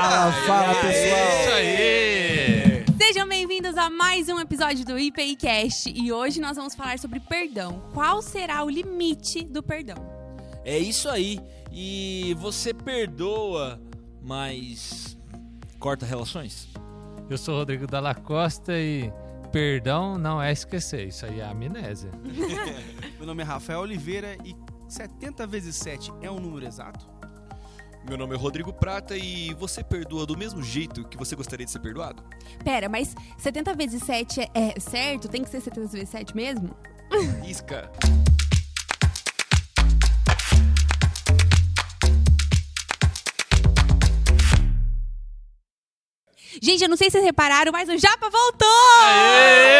Fala, fala, pessoal. Isso aí! Sejam bem-vindos a mais um episódio do IPIcast e hoje nós vamos falar sobre perdão. Qual será o limite do perdão? É isso aí. E você perdoa, mas corta relações? Eu sou o Rodrigo Dalla Costa e perdão não é esquecer, isso aí é amnésia. Meu nome é Rafael Oliveira e 70 vezes 7 é um número exato? Meu nome é Rodrigo Prata e você perdoa do mesmo jeito que você gostaria de ser perdoado? Pera, mas 70 vezes 7 é, é certo? Tem que ser 70 vezes 7 mesmo? Isca. Gente, eu não sei se vocês repararam, mas o Japa voltou! Valeu,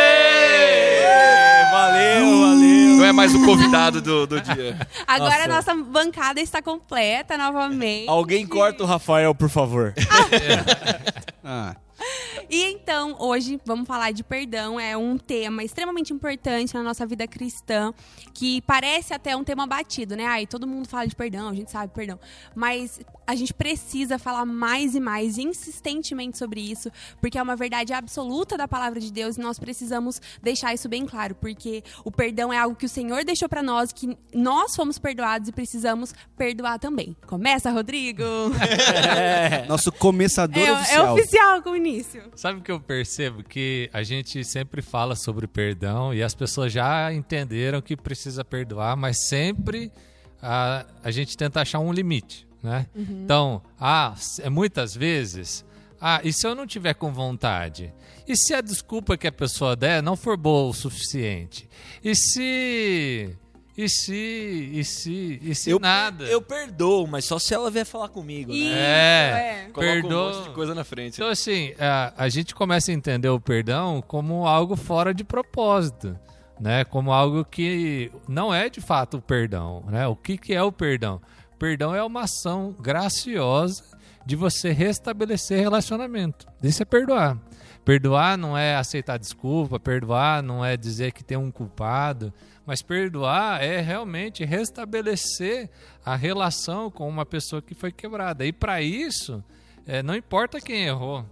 mais o convidado do, do dia. Agora Nossa. a nossa bancada está completa novamente. Alguém corta o Rafael, por favor. Ah, E então, hoje vamos falar de perdão. É um tema extremamente importante na nossa vida cristã, que parece até um tema batido, né? Ai, todo mundo fala de perdão, a gente sabe perdão. Mas a gente precisa falar mais e mais insistentemente sobre isso, porque é uma verdade absoluta da palavra de Deus e nós precisamos deixar isso bem claro, porque o perdão é algo que o Senhor deixou pra nós, que nós fomos perdoados e precisamos perdoar também. Começa, Rodrigo! nosso começador é, é oficial. oficial com o início. Sabe o que eu percebo? Que a gente sempre fala sobre perdão e as pessoas já entenderam que precisa perdoar, mas sempre a, a gente tenta achar um limite, né? Então, ah, é muitas vezes, ah, e se eu não tiver com vontade? E se a desculpa que a pessoa der não for boa o suficiente? E se... E se... E se... E se eu, nada? Eu perdoo, mas só se ela vier falar comigo, Isso, né? É. é. Coloca Perdoa- um monte de coisa na frente. Então, assim, a, a gente começa a entender o perdão como algo fora de propósito, né? Como algo que não é de fato o perdão, né? O que, que é o perdão? Perdão é uma ação graciosa de você restabelecer relacionamento. Isso é perdoar. Perdoar não é aceitar desculpa, perdoar não é dizer que tem um culpado, mas perdoar é realmente restabelecer a relação com uma pessoa que foi quebrada. E para isso, é, não importa quem errou,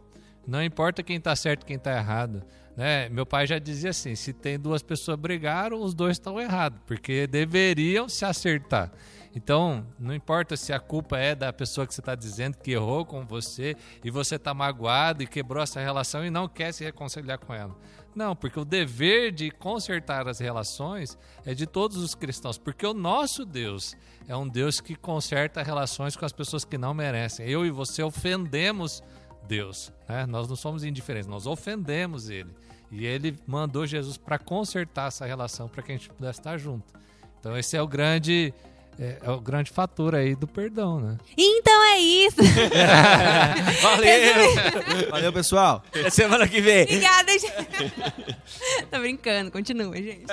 não importa quem está certo e quem está errado. Né? Meu pai já dizia assim: se tem duas pessoas brigaram, os dois estão errados, porque deveriam se acertar. Então, não importa se a culpa é da pessoa que você está dizendo que errou com você e você está magoado e quebrou essa relação e não quer se reconciliar com ela. Não, porque o dever de consertar as relações é de todos os cristãos, porque o nosso Deus é um Deus que conserta relações com as pessoas que não merecem. Eu e você ofendemos Deus, né? Nós não somos indiferentes, nós ofendemos Ele. E Ele mandou Jesus para consertar essa relação, para que a gente pudesse estar junto. Então esse é o grande é, é o grande fator aí do perdão, né? Então é isso. Valeu! Valeu, pessoal. Até semana que vem. Obrigada, gente. Tô brincando, continua, gente.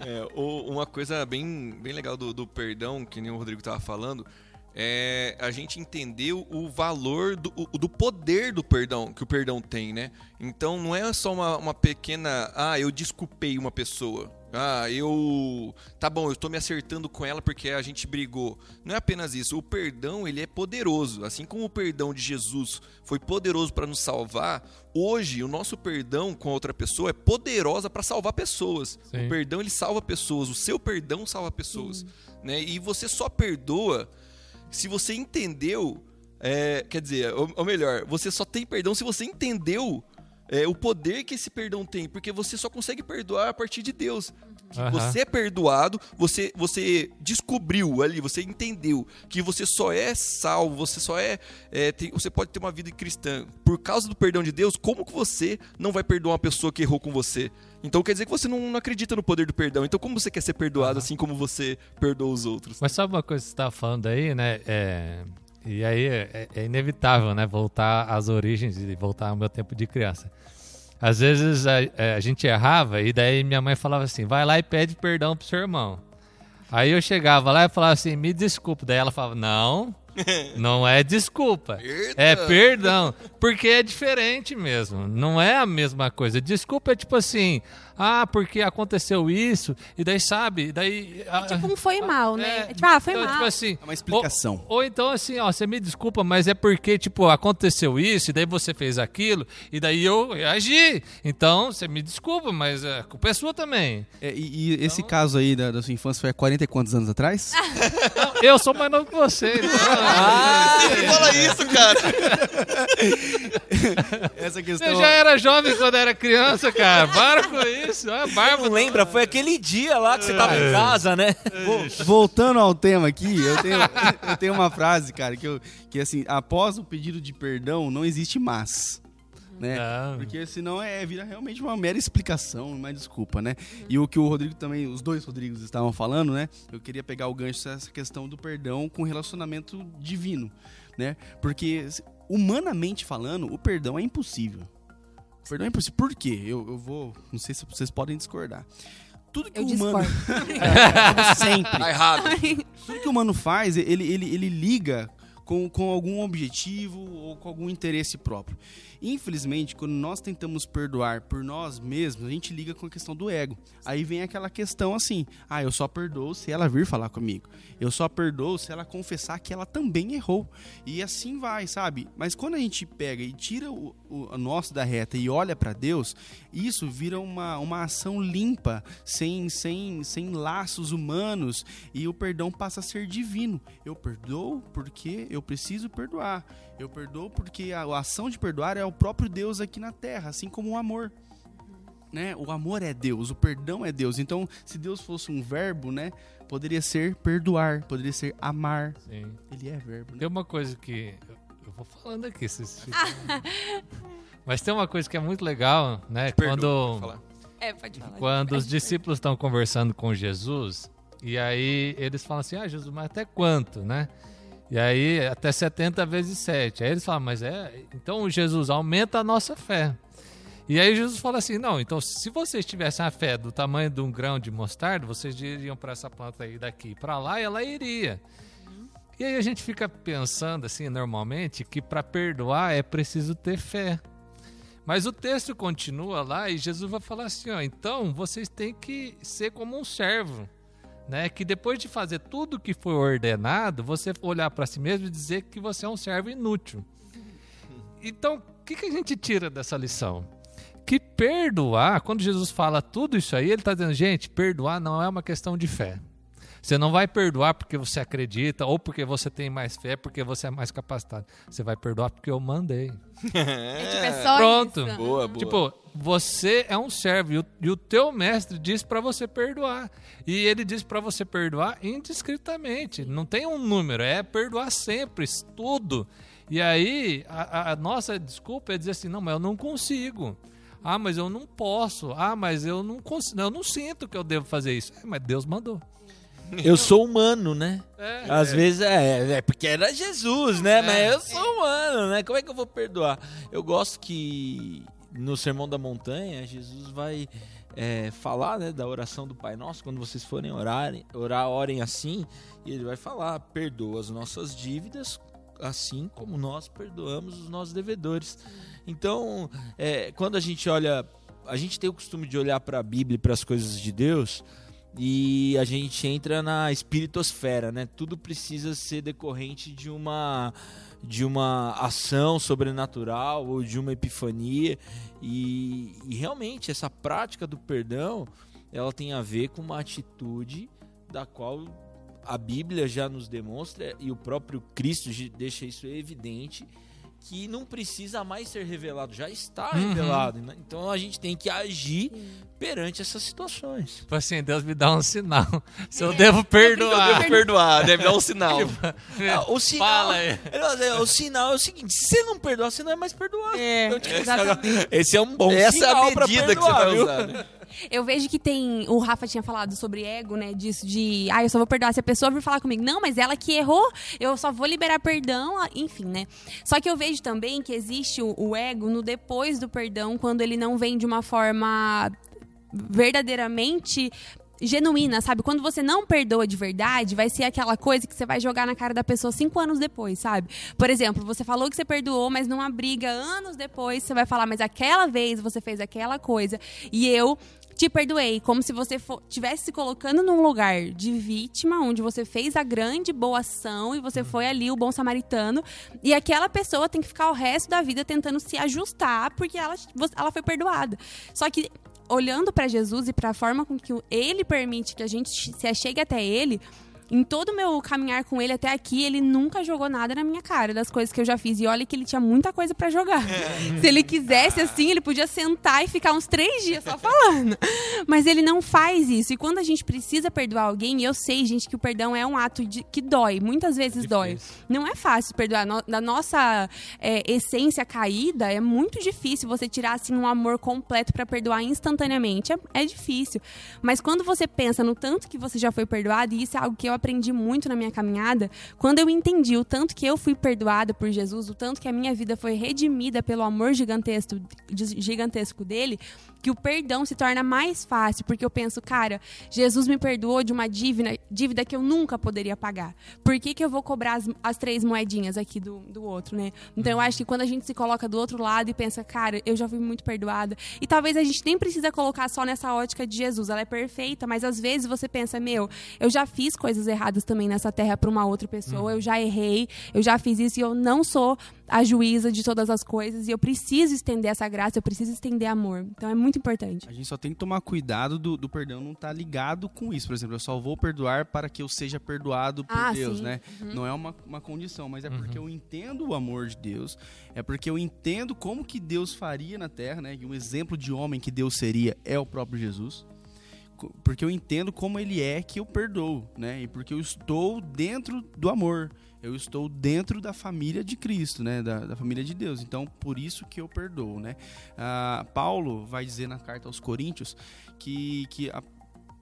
É, o- uma coisa bem, bem legal do, do perdão, que nem o Rodrigo tava falando, é a gente entender o valor do, do poder do perdão, que o perdão tem, né? Então não é só uma, uma pequena. Ah, eu desculpei uma pessoa. Ah, eu. Tá bom, eu tô me acertando com ela porque a gente brigou. Não é apenas isso. O perdão, ele é poderoso. Assim como o perdão de Jesus foi poderoso para nos salvar, hoje o nosso perdão com a outra pessoa é poderosa para salvar pessoas. Sim. O perdão, ele salva pessoas. O seu perdão salva pessoas. Né? E você só perdoa se você entendeu. é, quer dizer, ou, ou melhor, você só tem perdão se você entendeu é, o poder que esse perdão tem, porque você só consegue perdoar a partir de Deus. Aham. Você é perdoado, você, você descobriu ali, você entendeu que você só é salvo, você só é, é, tem- você pode ter uma vida cristã por causa do perdão de Deus. Como que você não vai perdoar uma pessoa que errou com você? Então quer dizer que você não, não acredita no poder do perdão. Então como você quer ser perdoado assim como você perdoa os outros? Mas sabe uma coisa que você estava falando aí, né? É, e aí é, é inevitável, né? Voltar às origens e voltar ao meu tempo de criança. Às vezes a, é, a gente errava e daí minha mãe falava assim: vai lá e pede perdão pro seu irmão. Aí eu chegava lá e falava assim: me desculpe. Daí ela falava: não, Não é desculpa. É perdão. Porque é diferente mesmo. Não é a mesma coisa. Desculpa é tipo assim, ah, porque aconteceu isso, e daí sabe, daí. ah, Tipo um foi mal, né? é, É tipo, ah, foi então, mal. Tipo assim, É uma explicação. Ou, ou então assim, ó, você me desculpa, mas é porque, tipo, aconteceu isso, e daí você fez aquilo, e daí eu reagi. Então, você me desculpa, mas a culpa é sua também. É, e, e esse caso aí da, da sua infância foi há 40 e quantos anos atrás? Eu sou mais novo que você. então, Ah, fala isso, cara. Essa questão. Você já era jovem quando era criança, cara. Para com isso. É barba. Não lembra? Foi aquele dia lá que você tava em casa, né? Vo- Voltando ao tema aqui, eu tenho, eu tenho uma frase, cara, que, eu, que assim, após o pedido de perdão, não existe mas. Né? Não. Porque senão é, vira realmente uma mera explicação, uma desculpa, né? E o que o Rodrigo também, os dois Rodrigos estavam falando, né? Eu queria pegar o gancho dessa questão do perdão com relacionamento divino, né? Porque humanamente falando, o perdão é impossível. O perdão é impossível. Por quê? Eu, eu vou, não sei se vocês podem discordar. Tudo que Eu o humano discordo. sempre Tá errado. tudo que o humano faz, ele, ele, ele liga com, com algum objetivo ou com algum interesse próprio. Infelizmente, quando nós tentamos perdoar por nós mesmos, a gente liga com a questão do ego. Aí vem aquela questão assim: ah, eu só perdoo se ela vir falar comigo. Eu só perdoo se ela confessar que ela também errou. E assim vai, sabe? Mas quando a gente pega e tira o, o, nosso da reta e olha para Deus, isso vira uma, uma ação limpa, sem, sem, sem laços humanos, e o perdão passa a ser divino. Eu perdoo porque eu preciso perdoar. Eu perdoo porque a, ação de perdoar é o próprio Deus aqui na terra, assim como o amor. Né? O amor é Deus, o perdão é Deus. Então, se Deus fosse um verbo, né, poderia ser perdoar, poderia ser amar. Sim. Ele é verbo, né? Tem uma coisa que. Eu, eu vou falando aqui. Vocês Mas tem uma coisa que é muito legal, né? Perdoa, Quando. É, pode falar. Quando os discípulos estão conversando com Jesus, e aí eles falam assim: Ah, Jesus, mas até quanto, né? E aí, até 70 vezes 7. Aí eles falam: Mas é. Então, Jesus, aumenta a nossa fé. E aí Jesus fala assim: Não, então se vocês tivessem a fé do tamanho de um grão de mostarda, vocês diriam para essa planta aí daqui para lá e ela iria. E aí a gente fica pensando assim, normalmente, que para perdoar é preciso ter fé. Mas o texto continua lá e Jesus vai falar assim, ó, então vocês têm que ser como um servo, né? Que depois de fazer tudo que foi ordenado, você olhar para si mesmo e dizer que você é um servo inútil. Então, o que, que a gente tira dessa lição? Que perdoar, quando Jesus fala tudo isso aí, ele está dizendo, gente, perdoar não é uma questão de fé. Você não vai perdoar porque você acredita, ou porque você tem mais fé, porque você é mais capacitado. Você vai perdoar porque eu mandei. É, tipo, é só Pronto. isso. Boa, boa. Tipo, você é um servo e o, e o teu mestre diz pra você perdoar. E ele diz pra você perdoar indiscretamente. Não tem um número, é perdoar sempre, tudo. E aí, a, a- a nossa desculpa é dizer assim: não, mas eu não consigo. Ah, mas eu não posso. Ah, mas eu não consigo. Eu não sinto que eu devo fazer isso. É, mas Deus mandou. Eu sou humano, né? É. Às vezes é, é porque era Jesus, né? Mas eu sou humano, né? Como é que eu vou perdoar? Eu gosto que no Sermão da Montanha, Jesus vai é, falar né, da oração do Pai Nosso. Quando vocês forem orarem, orar, orem assim. E ele vai falar: perdoa as nossas dívidas, assim como nós perdoamos os nossos devedores. Então, é, quando a gente olha, a gente tem o costume de olhar para a Bíblia e para as coisas de Deus e a gente entra na espiritosfera, né? Tudo precisa ser decorrente de uma de uma ação sobrenatural ou de uma epifania e, e realmente essa prática do perdão ela tem a ver com uma atitude da qual a Bíblia já nos demonstra e o próprio Cristo deixa isso evidente que não precisa mais ser revelado, já está Uhum. revelado. né? Então a gente tem que agir perante essas situações. Tipo assim, Deus me dá um sinal. Se eu devo perdoar. Devo perdoar, deve dar um sinal. Ah, o sinal, Fala aí. o sinal é o seguinte: se você não perdoar, você não é mais perdoado. É, Então, tipo. Esse é um bom Essa é sinal a pra medida que você vai usar. Né? Eu vejo que tem. O Rafa tinha falado sobre ego, né? Disso de. Ah, eu só vou perdoar se a pessoa vir falar comigo. Não, mas ela que errou, eu só vou liberar perdão, ah, enfim, né? Só que eu vejo também que existe o, o ego no depois do perdão, quando ele não vem de uma forma verdadeiramente genuína, sabe? Quando você não perdoa de verdade, vai ser aquela coisa que você vai jogar na cara da pessoa cinco anos depois, sabe? Por exemplo, você falou que você perdoou, mas numa briga anos depois, você vai falar, mas aquela vez você fez aquela coisa e eu te perdoei, como se você estivesse se colocando num lugar de vítima, onde você fez a grande boa ação e você foi ali o bom samaritano, e aquela pessoa tem que ficar o resto da vida tentando se ajustar porque ela, ela foi perdoada. Só que olhando para Jesus e para a forma com que ele permite que a gente se achegue até ele, em todo o meu caminhar com ele até aqui, ele nunca jogou nada na minha cara das coisas que eu já fiz. E olha que ele tinha muita coisa para jogar. É. Se ele quisesse, assim, ele podia sentar e ficar uns três dias só falando. Mas ele não faz isso. E quando a gente precisa perdoar alguém, e eu sei, gente, que o perdão é um ato de, que dói. Muitas vezes difícil. dói. Não é fácil perdoar. No, da nossa é, essência caída, é muito difícil você tirar, assim, um amor completo para perdoar instantaneamente. É, é difícil. Mas quando você pensa no tanto que você já foi perdoado, e isso é algo que eu aprendi muito na minha caminhada, quando eu entendi o tanto que eu fui perdoada por Jesus, o tanto que a minha vida foi redimida pelo amor gigantesco, gigantesco dele, que o perdão se torna mais fácil, porque eu penso, cara, Jesus me perdoou de uma dívida, dívida que eu nunca poderia pagar. Por que, que eu vou cobrar as, as três moedinhas aqui do, do outro, né? Então eu acho que quando a gente se coloca do outro lado e pensa, cara, eu já fui muito perdoada. E talvez a gente nem precisa colocar só nessa ótica de Jesus, ela é perfeita, mas às vezes você pensa, meu, eu já fiz coisas erradas também nessa terra para uma outra pessoa, eu já errei, eu já fiz isso e eu não sou a juíza de todas as coisas e eu preciso estender essa graça, eu preciso estender amor. Então é muito importante. A gente só tem que tomar cuidado do, do perdão não estar tá ligado com isso. Por exemplo, eu só vou perdoar para que eu seja perdoado por ah, Deus, sim. né? Uhum. Não é uma, uma condição, mas é uhum. porque eu entendo o amor de Deus, é porque eu entendo como que Deus faria na terra, né? E um exemplo de homem que Deus seria é o próprio Jesus porque eu entendo como ele é que eu perdoo, né? E porque eu estou dentro do amor eu estou dentro da família de Cristo, né? Da, da família de Deus. Então, por isso que eu perdoo, né? Ah, Paulo vai dizer na carta aos Coríntios que, que a,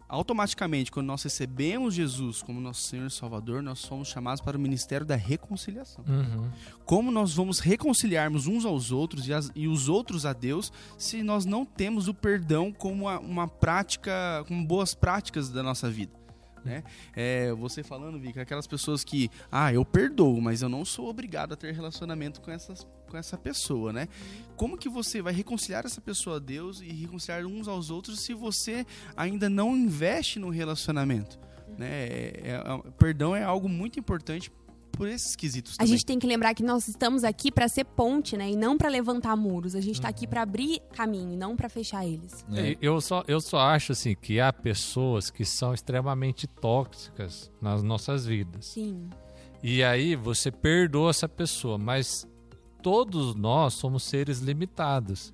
automaticamente, quando nós recebemos Jesus como nosso Senhor e Salvador, nós somos chamados para o ministério da reconciliação. Uhum. Como nós vamos reconciliarmos uns aos outros e, as, e, os outros a Deus se nós não temos o perdão como uma, uma prática, como boas práticas da nossa vida? Né? É, você falando, Vika, aquelas pessoas que, ah, eu perdoo, mas eu não sou obrigado a ter relacionamento com essas com essa pessoa, né? Como que você vai reconciliar essa pessoa a Deus e reconciliar uns aos outros se você ainda não investe no relacionamento? Né? É, é, é perdão é algo muito importante por esses quesitos. Também. A gente tem que lembrar que nós estamos aqui para ser ponte, né? E não para levantar muros. A gente está aqui para abrir caminho, e não para fechar eles. É. Eu, só, eu só acho assim que há pessoas que são extremamente tóxicas nas nossas vidas. Sim. E aí você perdoa essa pessoa, mas todos nós somos seres limitados.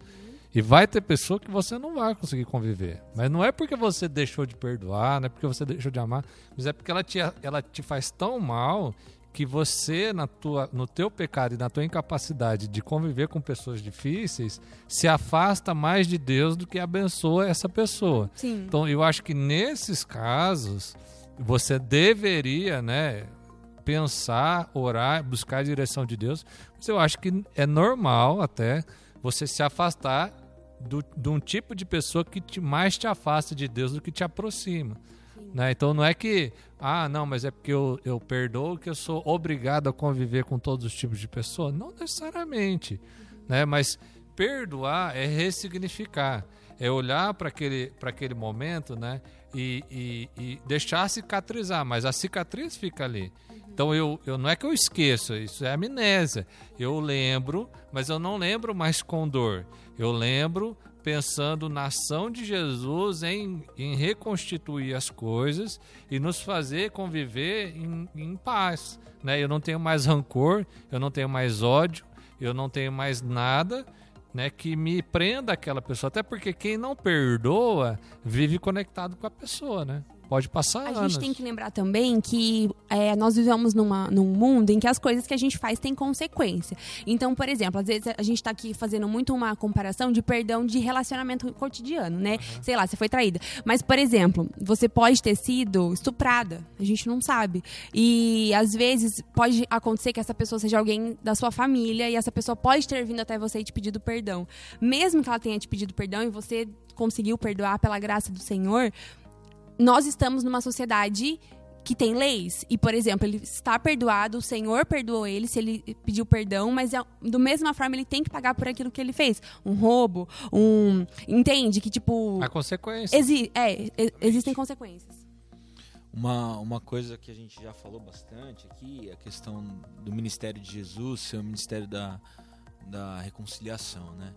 E vai ter pessoa que você não vai conseguir conviver. Mas não é porque você deixou de perdoar, não é porque você deixou de amar, mas é porque ela te, ela te faz tão mal que você, na tua, no teu pecado e na tua incapacidade de conviver com pessoas difíceis, se afasta mais de Deus do que abençoa essa pessoa. Sim. Então, eu acho que nesses casos, você deveria, né, pensar, orar, buscar a direção de Deus. Mas eu acho que é normal até você se afastar do, de um tipo de pessoa que te, mais te afasta de Deus do que te aproxima. Né? Então não é que, ah, não, mas é porque eu, eu perdoo que eu sou obrigado a conviver com todos os tipos de pessoas. Não necessariamente. Né? Mas perdoar é ressignificar. É olhar para aquele, aquele momento né? E, e, e, deixar cicatrizar, mas a cicatriz fica ali. Então eu, eu não é que eu esqueço, isso é amnésia. Eu lembro, mas eu não lembro mais com dor. Eu lembro, pensando na ação de Jesus em, em reconstituir as coisas e nos fazer conviver em, em paz. Né? Eu não tenho mais rancor, eu não tenho mais ódio, eu não tenho mais nada né, que me prenda aquela pessoa. Até porque quem não perdoa vive conectado com a pessoa, né? Pode passar a anos. Gente tem que lembrar também que é, nós vivemos numa, num mundo em que as coisas que a gente faz têm consequência. Então, por exemplo, às vezes a gente está aqui fazendo muito uma comparação de perdão de relacionamento cotidiano, né? Uhum. Sei lá, você foi traída. Mas, por exemplo, você pode ter sido estuprada. A gente não sabe. E às vezes pode acontecer que essa pessoa seja alguém da sua família e essa pessoa pode ter vindo até você e te pedido perdão. Mesmo que ela tenha te pedido perdão e você conseguiu perdoar pela graça do Senhor, nós estamos numa sociedade que tem leis. E, por exemplo, ele está perdoado, o Senhor perdoou ele se ele pediu perdão, mas é, do mesma forma ele tem que pagar por aquilo que ele fez. Um roubo, um. Entende? Que, tipo. A consequência. Exi é, e- existem consequências. Uma, uma coisa que a gente já falou bastante aqui, a questão do ministério de Jesus ser o ministério da, da reconciliação, né?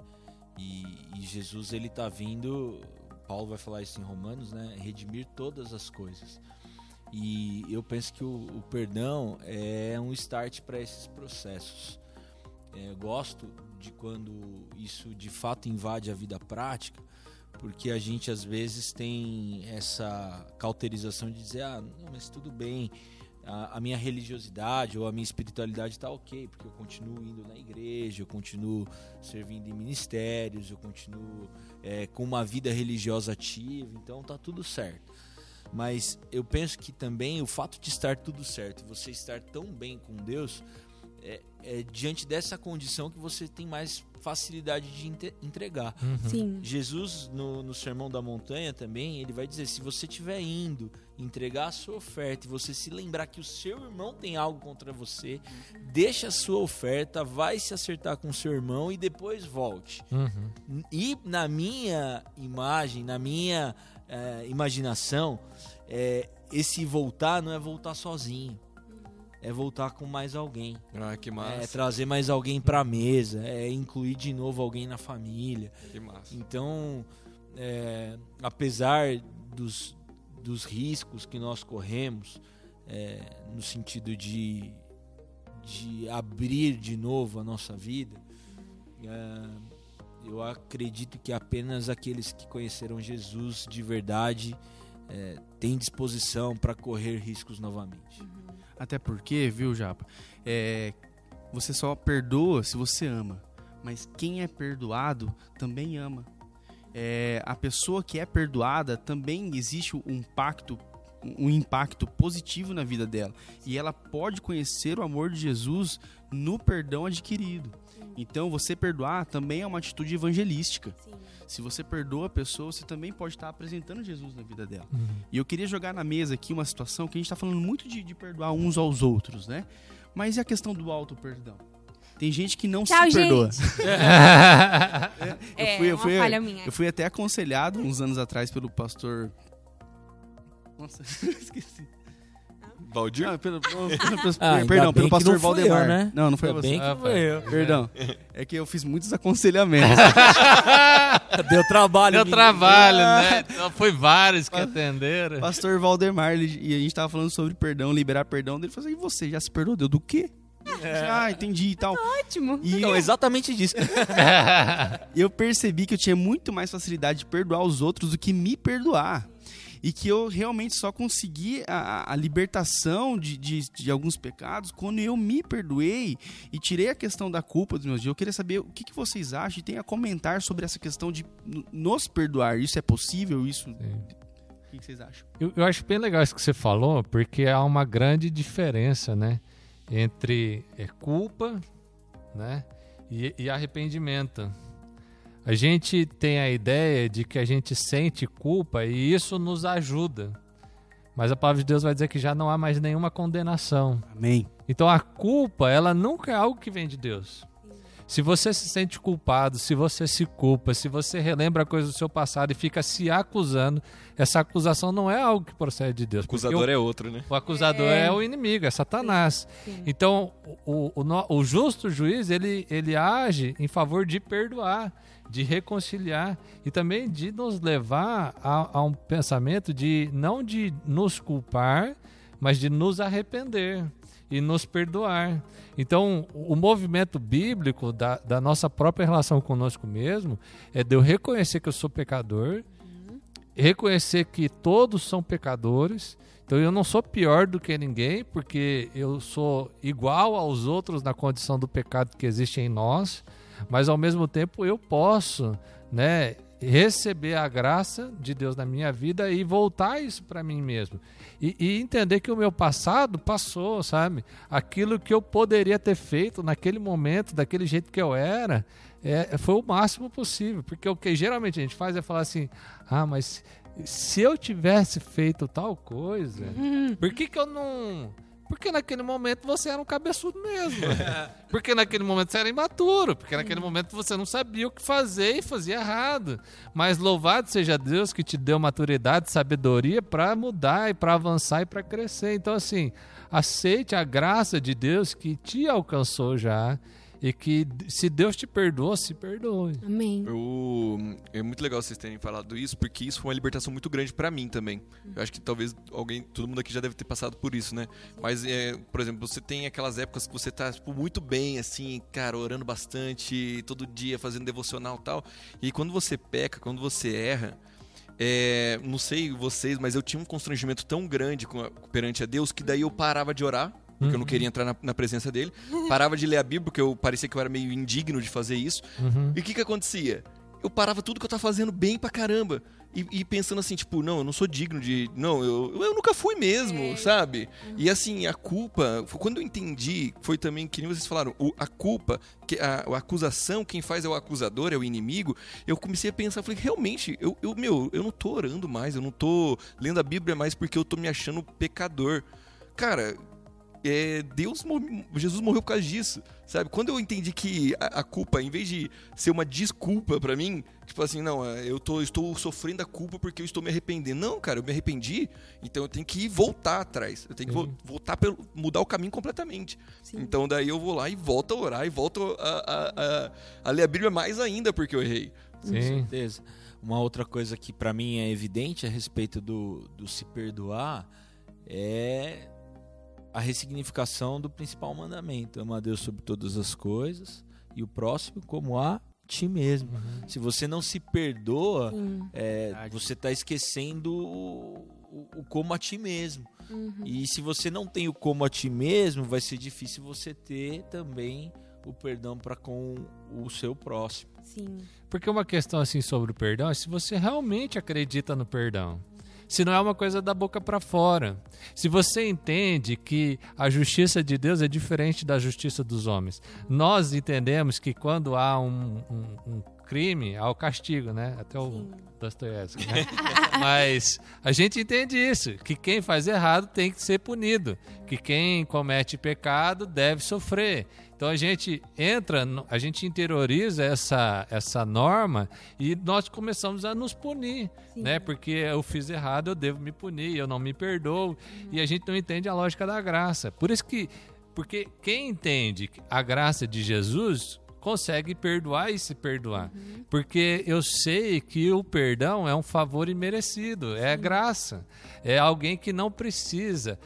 E, e Jesus, ele tá vindo, Paulo vai falar isso em Romanos, né? Redimir todas as coisas. E eu penso que o, o perdão é um start para esses processos. É, gosto de quando isso de fato invade a vida prática, porque a gente às vezes tem essa cauterização de dizer, ah, não, mas tudo bem, a, a minha religiosidade ou a minha espiritualidade está ok, porque eu continuo indo na igreja, eu continuo servindo em ministérios, eu continuo é, com uma vida religiosa ativa, então tá tudo certo. Mas eu penso que também o fato de estar tudo certo você estar tão bem com Deus é, é diante dessa condição que você tem mais facilidade de entregar. Uhum. Sim. Jesus, no, no Sermão da Montanha também, ele vai dizer: se você estiver indo entregar a sua oferta e você se lembrar que o seu irmão tem algo contra você, deixa a sua oferta, vai se acertar com o seu irmão e depois volte. Uhum. E na minha imagem, na minha eh, imaginação, eh, esse voltar não é voltar sozinho. É voltar com mais alguém. Ah, que É massa. trazer mais alguém pra mesa. É incluir de novo alguém na família. Que massa. Então, é, apesar dos, dos riscos que nós corremos, é, no sentido de, de abrir de novo a nossa vida, é, eu acredito que apenas aqueles que conheceram Jesus de verdade é, têm disposição para correr riscos novamente. Até porque, viu, Japa? É, você só perdoa se você ama. Mas quem é perdoado também ama. É, a pessoa que é perdoada também existe um impacto, um impacto positivo na vida dela. E ela pode conhecer o amor de Jesus no perdão adquirido. Então, você perdoar também é uma atitude evangelística. Sim. Se você perdoa a pessoa, você também pode estar apresentando Jesus na vida dela. Uhum. E eu queria jogar na mesa aqui uma situação que a gente está falando muito de, de perdoar uns aos outros, né? Mas e a questão do auto perdão? Tem gente que não Tchau, se perdoa. gente. É, fui- eu uma fui- falha minha. Eu fui até aconselhado uns anos atrás pelo pastor. Nossa, esqueci. Valdir? Ah, pelo, pelo- pelo- Ah, perdão, pelo que pastor não fui eu, Valdemar. né? Não, não foi Ainda você. bem que Ah, foi eu. Perdão. É que eu fiz muitos aconselhamentos. Deu trabalho. Deu menino. trabalho, né? Então, Foi vários que atenderam. pastor Valdemar, ele- e a gente tava falando sobre perdão, liberar perdão. Ele falou assim: e você já se perdoou? Deu do quê? Ah, entendi e tal. Ótimo. E Não, exatamente disso. eu percebi que eu tinha muito mais facilidade de perdoar os outros do que me perdoar. E que eu realmente só consegui a, a libertação de, de, de alguns pecados quando eu me perdoei e tirei a questão da culpa dos meus dias. Eu queria saber o que, que vocês acham e tem a comentar sobre essa questão de nos perdoar. Isso é possível? Isso. O que, que vocês acham? Eu, eu acho bem legal isso que você falou, porque há uma grande diferença, né? Entre é, culpa, né? E, e arrependimento. A gente tem a ideia de que a gente sente culpa e isso nos ajuda. Mas a palavra de Deus vai dizer que já não há mais nenhuma condenação. Amém. Então a culpa, ela nunca é algo que vem de Deus. Se você se sente culpado, se você se culpa, se você relembra coisas do seu passado e fica se acusando, essa acusação não é algo que procede de Deus. O acusador o, é outro, né? o acusador É. é. o inimigo, é Satanás. Sim. Então, o, o, o justo juiz, ele, ele age em favor de perdoar, de reconciliar e também de nos levar a, a um pensamento de não de nos culpar, mas de nos arrepender e nos perdoar. Então, o movimento bíblico da, da nossa própria relação conosco mesmo é de eu reconhecer que eu sou pecador, reconhecer que todos são pecadores. Então eu não sou pior do que ninguém, porque eu sou igual aos outros na condição do pecado que existe em nós, mas ao mesmo tempo eu posso, né, receber a graça de Deus na minha vida e voltar isso para mim mesmo. E, e, entender que o meu passado passou, sabe? Aquilo que eu poderia ter feito naquele momento, daquele jeito que eu era, é, foi o máximo possível. Porque o que geralmente a gente faz é falar assim: ah, mas se eu tivesse feito tal coisa, uhum. por que, que eu não porque naquele momento você era um cabeçudo mesmo. porque naquele momento você era imaturo. Porque naquele momento você não sabia o que fazer e fazia errado. Mas louvado seja Deus que te deu maturidade, sabedoria para mudar e para avançar e para crescer. Então, assim, aceite a graça de Deus que te alcançou já e que se Deus te perdoou, se perdoe. Amém. Eu, é muito legal vocês terem falado isso, porque isso foi uma libertação muito grande para mim também. Eu acho que talvez alguém, todo mundo aqui já deve ter passado por isso, né? Mas, é, por exemplo, você tem aquelas épocas que você tá tipo, muito bem, assim, cara, orando bastante, todo dia fazendo devocional e tal. E quando você peca, quando você erra, é, não sei vocês, mas eu tinha um constrangimento tão grande com a, perante a Deus que daí eu parava de orar porque uhum. eu não queria entrar na, na, presença dele. Parava de ler a Bíblia, porque eu parecia que eu era meio indigno de fazer isso. Uhum. E o que que acontecia? Eu parava tudo que eu tava fazendo bem pra caramba. E, e pensando assim, tipo, não, eu não sou digno de. Não, eu, eu nunca fui mesmo, é. sabe? Uhum. E assim, a culpa. Quando eu entendi, foi também que nem vocês falaram, o, a culpa, que a, a, acusação, quem faz é o acusador, é o inimigo. Eu comecei a pensar, falei, realmente, eu, eu, meu, eu não tô orando mais, eu não tô lendo a Bíblia mais porque eu tô me achando pecador. Cara, é, Deus, Jesus morreu por causa disso, sabe? Quando eu entendi que a, a culpa, em vez de ser uma desculpa para mim, tipo assim, não, é, eu tô, estou sofrendo a culpa porque eu estou me arrependendo. Não, cara, eu me arrependi, então eu tenho que voltar atrás. Eu tenho que uhum. voltar pelo, mudar o caminho completamente. Sim. Então daí eu vou lá e volto a orar e volto a, a, a, a ler a Bíblia mais ainda porque eu errei. Sim. Com certeza. Uma outra coisa que para mim é evidente a respeito do, do se perdoar é a ressignificação do principal mandamento: ama a Deus sobre todas as coisas e o próximo como a ti mesmo. Uhum. Se você não se perdoa, é, você está esquecendo o, o, o, como a ti mesmo. Uhum. E se você não tem o como a ti mesmo, vai ser difícil você ter também o perdão para com o seu próximo. Sim. Porque uma questão assim sobre o perdão é se você realmente acredita no perdão se não é uma coisa da boca para fora. Se você entende que a justiça de Deus é diferente da justiça dos homens. Nós entendemos que quando há um, um, um crime, há o castigo, né? Até o Dostoiévski, né? Mas a gente entende isso, que quem faz errado tem que ser punido, que quem comete pecado deve sofrer. Então a gente entra, a gente interioriza essa, essa norma e nós começamos a nos punir, Sim. né? Porque eu fiz errado, eu devo me punir, eu não me perdoo. Uhum. E a gente não entende a lógica da graça. Por isso que, porque quem entende a graça de Jesus consegue perdoar e se perdoar. Uhum. Porque eu sei que o perdão é um favor imerecido, é graça. É alguém que não precisa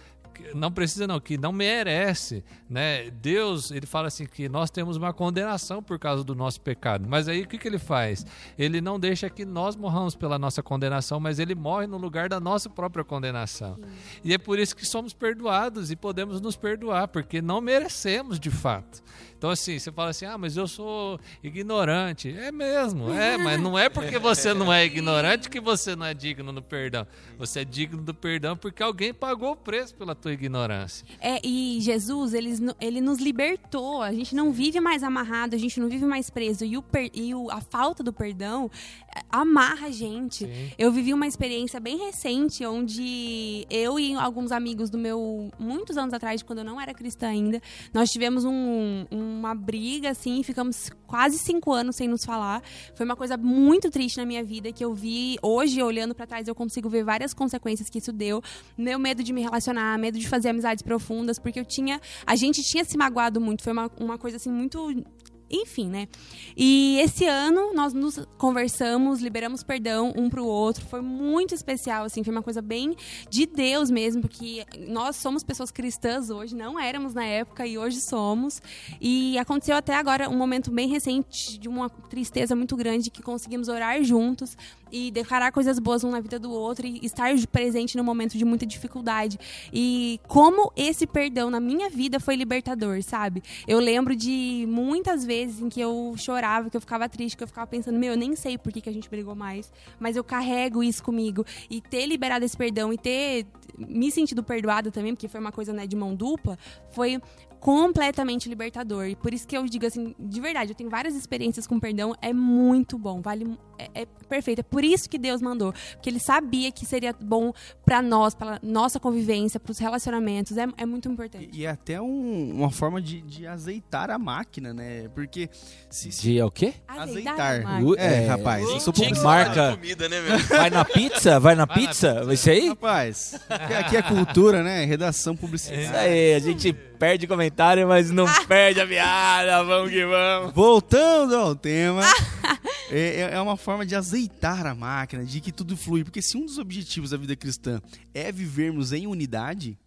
não precisa não, que não merece, né? Deus, ele fala assim que nós temos uma condenação por causa do nosso pecado. Mas aí o que, que ele faz? Ele não deixa que nós morramos pela nossa condenação, mas ele morre no lugar da nossa própria condenação. Sim. E é por isso que somos perdoados e podemos nos perdoar, porque não merecemos de fato. Então, assim, você fala assim, ah, mas eu sou ignorante. É mesmo, é, mas não é porque você não é ignorante que você não é digno do perdão. Você é digno do perdão porque alguém pagou o preço pela tua ignorância. É, e Jesus, ele, ele nos libertou. A gente não vive mais amarrado, a gente não vive mais preso. E, o, e o, a falta do perdão é, amarra a gente. Sim. Eu vivi uma experiência bem recente onde eu e alguns amigos do meu, muitos anos atrás, quando eu não era cristã ainda, nós tivemos um, um uma briga, assim, ficamos quase cinco anos sem nos falar. Foi uma coisa muito triste na minha vida que eu vi hoje, olhando para trás, eu consigo ver várias consequências que isso deu. Meu medo de me relacionar, medo de fazer amizades profundas, porque eu tinha. A gente tinha se magoado muito. Foi uma, uma coisa assim muito enfim, né? E esse ano nós nos conversamos, liberamos perdão um pro outro. Foi muito especial, assim, foi uma coisa bem de Deus mesmo, porque nós somos pessoas cristãs hoje, não éramos na época e hoje somos. E aconteceu até agora um momento bem recente de uma tristeza muito grande que conseguimos orar juntos e declarar coisas boas um na vida do outro e estar presente no momento de muita dificuldade. E como esse perdão na minha vida foi libertador, sabe? Eu lembro de muitas vezes vezes em que eu chorava, que eu ficava triste, que eu ficava pensando, meu, eu nem sei por que, que a gente brigou mais, mas eu carrego isso comigo. E ter liberado esse perdão e ter me sentido perdoada também, porque foi uma coisa né, de mão dupla, foi completamente libertador. E por isso que eu digo assim, de verdade, eu tenho várias experiências com perdão, é muito bom, vale é, é perfeito. É por isso que Deus mandou, porque ele sabia que seria bom para nós, para nossa convivência, para os relacionamentos, é, é muito importante. E, e é até um- uma forma de, de azeitar a máquina, né? Porque se, se De é o quê? azeitar. Uh, É, É, rapaz, Tinha que publicitário. Marca. comida, né, meu? Vai na pizza? Vai na Vai na pizza? pizza. Isso aí? Rapaz, aqui- é cultura, né? Redação Isso publicitária. aí, a gente perde comentário, mas não perde a piada. Vamos que vamos. Voltando ao tema, é, é- é uma forma de azeitar a máquina, de que tudo flui. Porque se um dos objetivos da vida cristã é vivermos em unidade,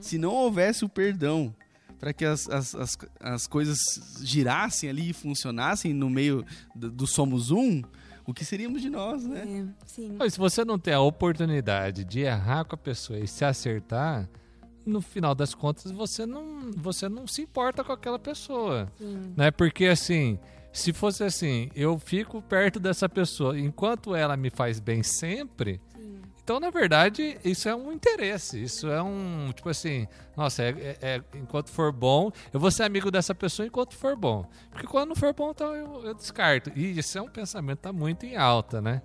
se não houvesse o perdão para que as, as, as, as coisas girassem ali e funcionassem no meio do, do somos um, o que seríamos de nós, né? É, sim. Mas se você não tem a oportunidade de errar com a pessoa e se acertar, no final das contas você não, você não se importa com aquela pessoa. sim. Né? Porque assim, se fosse assim, eu fico perto dessa pessoa enquanto ela me faz bem sempre. Então, na verdade, isso é um interesse. Isso é um, tipo assim, nossa, é, é- é- enquanto for bom, eu vou ser amigo dessa pessoa enquanto for bom. Porque quando não for bom, então eu, eu descarto. E esse é um pensamento que tá muito em alta, né?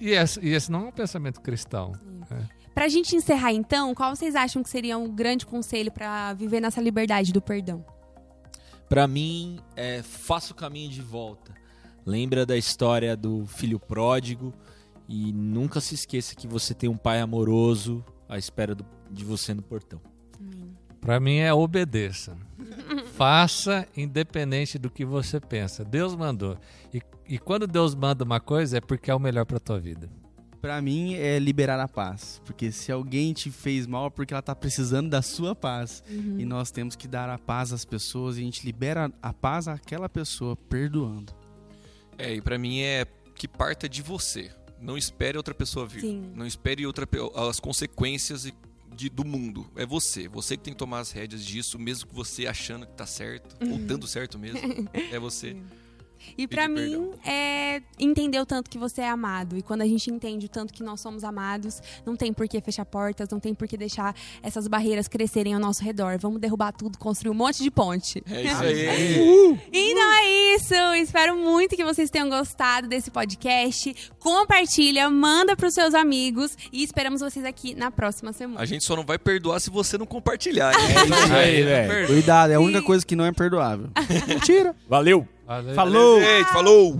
E esse, e esse não é um pensamento cristão. Pra gente encerrar então, qual vocês acham que seria um grande conselho pra viver nessa liberdade do perdão? Pra mim, é, faça o caminho de volta. Lembra da história do filho pródigo e nunca se esqueça que você tem um pai amoroso à espera do- de você no portão. Pra mim é obedeça. Faça independente do que você pensa. Deus mandou. E, e quando Deus manda uma coisa é porque é o melhor pra tua vida. Pra mim é liberar a paz. Porque se alguém te fez mal é porque ela tá precisando da sua paz. E nós temos que dar a paz às pessoas e a gente libera a paz àquela pessoa perdoando. É, e pra mim é que parta de você. Não espere outra pessoa vir. Sim. Não espere outra as consequências e- de- do mundo. É você. Você que tem que tomar as rédeas disso, mesmo que você achando que tá certo, ou dando certo mesmo. É você. E pra Pedir mim perdão. é entender o tanto que você é amado. E quando a gente entende o tanto que nós somos amados, não tem por que fechar portas, não tem por que deixar essas barreiras crescerem ao nosso redor. Vamos derrubar tudo, construir um monte de ponte. É isso aí. Então é isso. Espero muito que vocês tenham gostado desse podcast. Compartilha, manda pros seus amigos e esperamos vocês aqui na próxima semana. A gente só não vai perdoar se você não compartilhar. hein? É isso aí, velho. Cuidado, é a única coisa que não é perdoável. Mentira. Valeu! Valeu. Falou! Gente, falou!